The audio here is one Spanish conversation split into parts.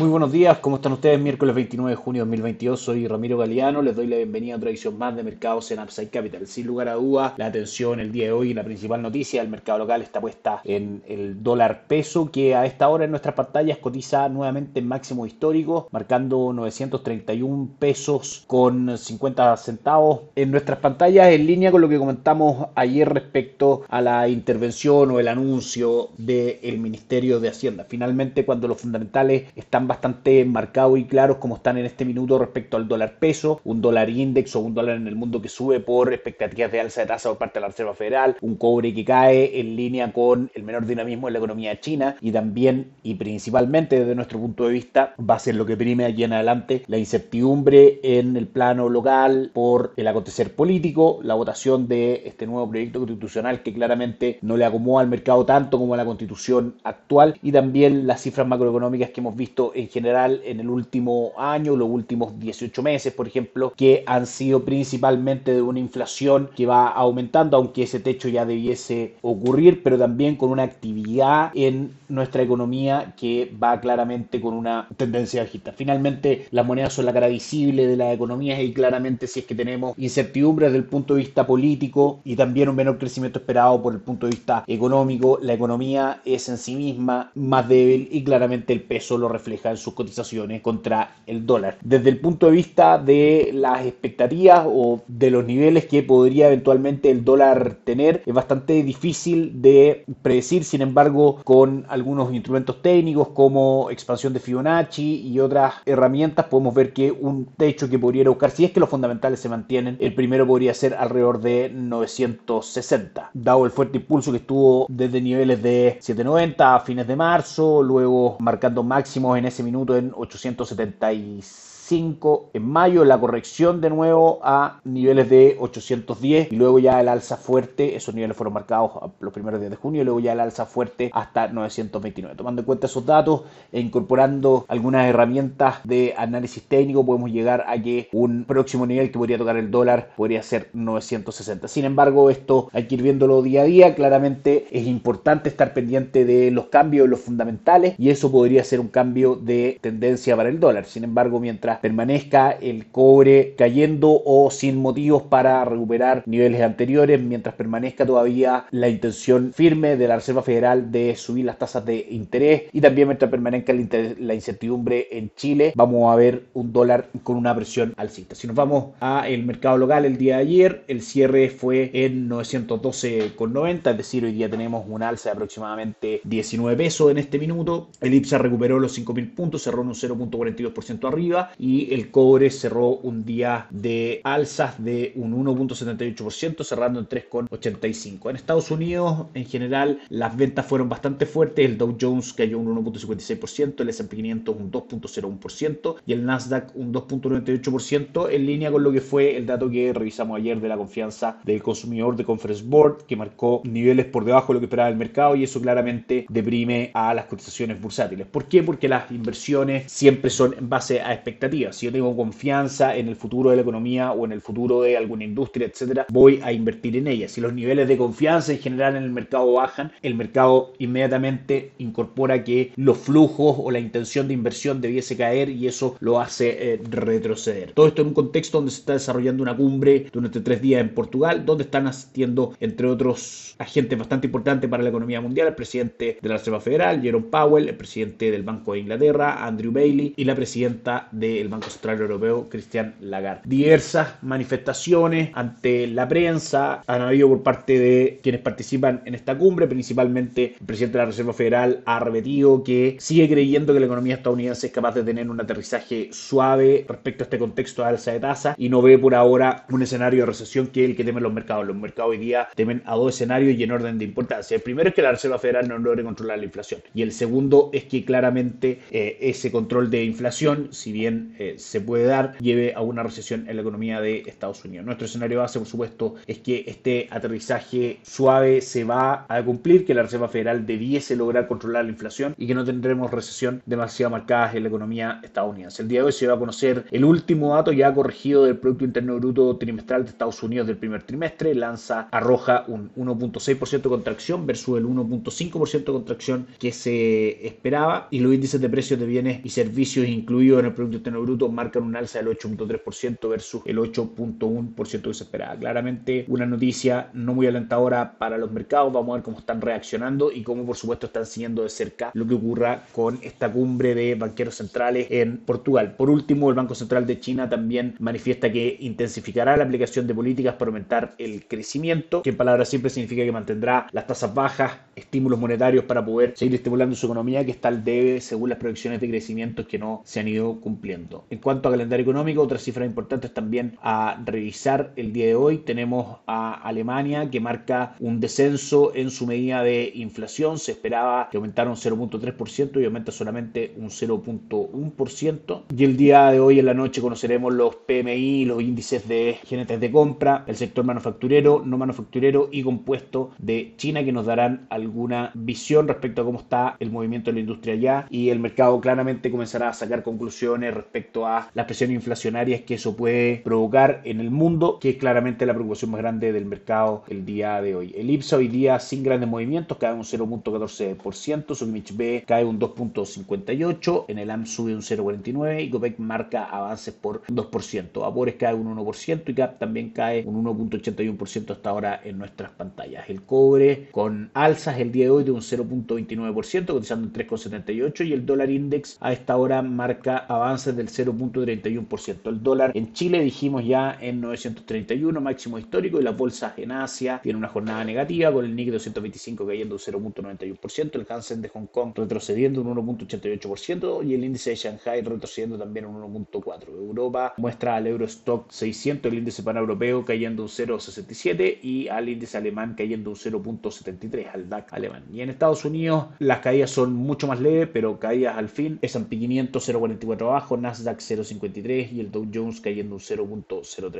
Muy buenos días, ¿cómo están ustedes? Miércoles 29 de junio de 2022, soy Ramiro Galeano, les doy la bienvenida a otra edición más de Mercados en Upside Capital. Sin lugar a dudas, la atención el día de hoy, la principal noticia del mercado local está puesta en el dólar peso, que a esta hora en nuestras pantallas cotiza nuevamente en máximo histórico, marcando 931 pesos con 50 centavos en nuestras pantallas, en línea con lo que comentamos ayer respecto a la intervención o el anuncio del Ministerio de Hacienda. Finalmente, cuando los fundamentales están bastante marcados y claros como están en este minuto respecto al dólar peso, un dólar index o un dólar en el mundo que sube por expectativas de alza de tasa por parte de la Reserva Federal, un cobre que cae en línea con el menor dinamismo en la economía china y también y principalmente desde nuestro punto de vista va a ser lo que prime allí en adelante la incertidumbre en el plano local por el acontecer político, la votación de este nuevo proyecto constitucional que claramente no le acomoda al mercado tanto como a la constitución actual y también las cifras macroeconómicas que hemos visto en general en el último año, los últimos 18 meses, por ejemplo, que han sido principalmente de una inflación que va aumentando, aunque ese techo ya debiese ocurrir, pero también con una actividad en nuestra economía que va claramente con una tendencia bajista. Finalmente, las monedas son la cara visible de la economía y claramente si es que tenemos incertidumbre desde el punto de vista político y también un menor crecimiento esperado por el punto de vista económico, la economía es en sí misma más débil y claramente el peso lo refleja en sus cotizaciones contra el dólar. Desde el punto de vista de las expectativas o de los niveles que podría eventualmente el dólar tener, es bastante difícil de predecir, sin embargo, con algunos instrumentos técnicos como expansión de Fibonacci y otras herramientas, podemos ver que un techo que podría buscar, si es que los fundamentales se mantienen, el primero podría ser alrededor de 960, dado el fuerte impulso que estuvo desde niveles de 790 a fines de marzo, luego marcando máximos en ese minuto en 876 en mayo, la corrección de nuevo a niveles de 810 y luego ya el alza fuerte, esos niveles fueron marcados los primeros días de junio y luego ya el alza fuerte hasta 929. Tomando en cuenta esos datos e incorporando algunas herramientas de análisis técnico, podemos llegar a que un próximo nivel que podría tocar el dólar podría ser 960. Sin embargo, esto hay que ir viéndolo día a día. Claramente es importante estar pendiente de los cambios, los fundamentales y eso podría ser un cambio de tendencia para el dólar. Sin embargo, mientras permanezca el cobre cayendo o sin motivos para recuperar niveles anteriores, mientras permanezca todavía la intención firme de la Reserva Federal de subir las tasas de interés y también mientras permanezca la incertidumbre en Chile, vamos a ver un dólar con una presión alcista. Si nos vamos al mercado local el día de ayer, el cierre fue en 912,90, es decir, hoy día tenemos un alza de aproximadamente 19 pesos en este minuto. El IPSA recuperó los 5.000 puntos, cerró en un 0.42% arriba y y el cobre cerró un día de alzas de un 1.78%, cerrando en 3.85. En Estados Unidos, en general, las ventas fueron bastante fuertes. El Dow Jones cayó un 1.56%, el S&P 500 un 2.01% y el Nasdaq un 2.98%, en línea con lo que fue el dato que revisamos ayer de la confianza del consumidor de Conference Board, que marcó niveles por debajo de lo que esperaba el mercado y eso claramente deprime a las cotizaciones bursátiles. ¿Por qué? Porque las inversiones siempre son en base a expectativas si yo tengo confianza en el futuro de la economía o en el futuro de alguna industria, etcétera, voy a invertir en ella. Si los niveles de confianza en general en el mercado bajan, el mercado inmediatamente incorpora que los flujos o la intención de inversión debiese caer y eso lo hace eh, retroceder. Todo esto en un contexto donde se está desarrollando una cumbre durante tres días en Portugal, donde están asistiendo, entre otros agentes bastante importantes para la economía mundial, el presidente de la Reserva Federal, Jerome Powell, el presidente del Banco de Inglaterra, Andrew Bailey, y la presidenta del Banco Central Europeo, Cristian Lagarde. Diversas manifestaciones ante la prensa han habido por parte de quienes participan en esta cumbre, principalmente el presidente de la Reserva Federal ha repetido que sigue creyendo que la economía estadounidense es capaz de tener un aterrizaje suave respecto a este contexto de alza de tasa y no ve por ahora un escenario de recesión que es el que temen los mercados. Los mercados hoy día temen a dos escenarios y en orden de importancia. El primero es que la Reserva Federal no logre controlar la inflación y el segundo es que claramente eh, ese control de inflación, si bien eh, se puede dar, lleve a una recesión en la economía de Estados Unidos. Nuestro escenario base, por supuesto, es que este aterrizaje suave se va a cumplir, que la Reserva Federal debiese lograr controlar la inflación y que no tendremos recesión demasiado marcada en la economía estadounidense. El día de hoy se va a conocer el último dato ya corregido del Producto Interno Bruto trimestral de Estados Unidos del primer trimestre. Lanza arroja un 1.6% de contracción versus el 1.5% de contracción que se esperaba y los índices de precios de bienes y servicios incluidos en el Producto Interno Bruto marcan un alza del 8.3% versus el 8.1% que se. Claramente una noticia no muy alentadora para los mercados. Vamos a ver cómo están reaccionando y cómo por supuesto están siguiendo de cerca lo que ocurra con esta cumbre de banqueros centrales en Portugal. Por último, el Banco Central de China también manifiesta que intensificará la aplicación de políticas para aumentar el crecimiento, que en palabras siempre significa que mantendrá las tasas bajas, estímulos monetarios para poder seguir estimulando su economía, que está al debe según las proyecciones de crecimiento que no se han ido cumpliendo. En cuanto a calendario económico, otras cifras importantes también a revisar el día de hoy. Tenemos a Alemania que marca un descenso en su medida de inflación. Se esperaba que aumentara un 0.3% y aumenta solamente un 0.1%. Y el día de hoy en la noche conoceremos los PMI, los índices de gerentes de compra, el sector manufacturero, no manufacturero y compuesto de China que nos darán alguna visión respecto a cómo está el movimiento de la industria ya y el mercado claramente comenzará a sacar conclusiones respecto a las presiones inflacionarias que eso puede provocar en el mundo, que es claramente la preocupación más grande del mercado el día de hoy. El IPSA hoy día sin grandes movimientos cae un 0.14%, Sukimich B cae un 2.58%, en el AM sube un 0.49% y Copec marca avances por 2%. Vapores cae un 1% y CAP también cae un 1.81% hasta ahora en nuestras pantallas. El cobre con alzas el día de hoy de un 0.29%, cotizando en 3.78 y el dólar index a esta hora marca avances del 0.31%. El dólar en Chile dijimos ya en 931, máximo histórico, y las bolsas en Asia tienen una jornada negativa con el Nikkei 225 cayendo un 0.91%, el Hansen de Hong Kong retrocediendo un 1.88% y el índice de Shanghai retrocediendo también un 1.4%. Europa muestra al Eurostock 600, el índice paneuropeo cayendo un 0.67 y al índice alemán cayendo un 0.73 al DAX alemán. Y en Estados Unidos las caídas son mucho más leves, pero caídas al fin. S&P 500 0.44 abajo, Nasdaq 0.53 y el Dow Jones cayendo un 0.03%. Eso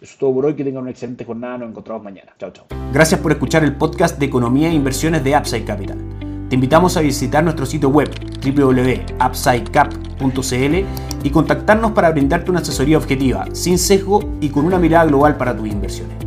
es todo por hoy, que tengan una excelente jornada, nos encontramos mañana. Chao, chao. Gracias por escuchar el podcast de Economía e Inversiones de Upside Capital. Te invitamos a visitar nuestro sitio web www.upsidecap.cl y contactarnos para brindarte una asesoría objetiva, sin sesgo y con una mirada global para tus inversiones.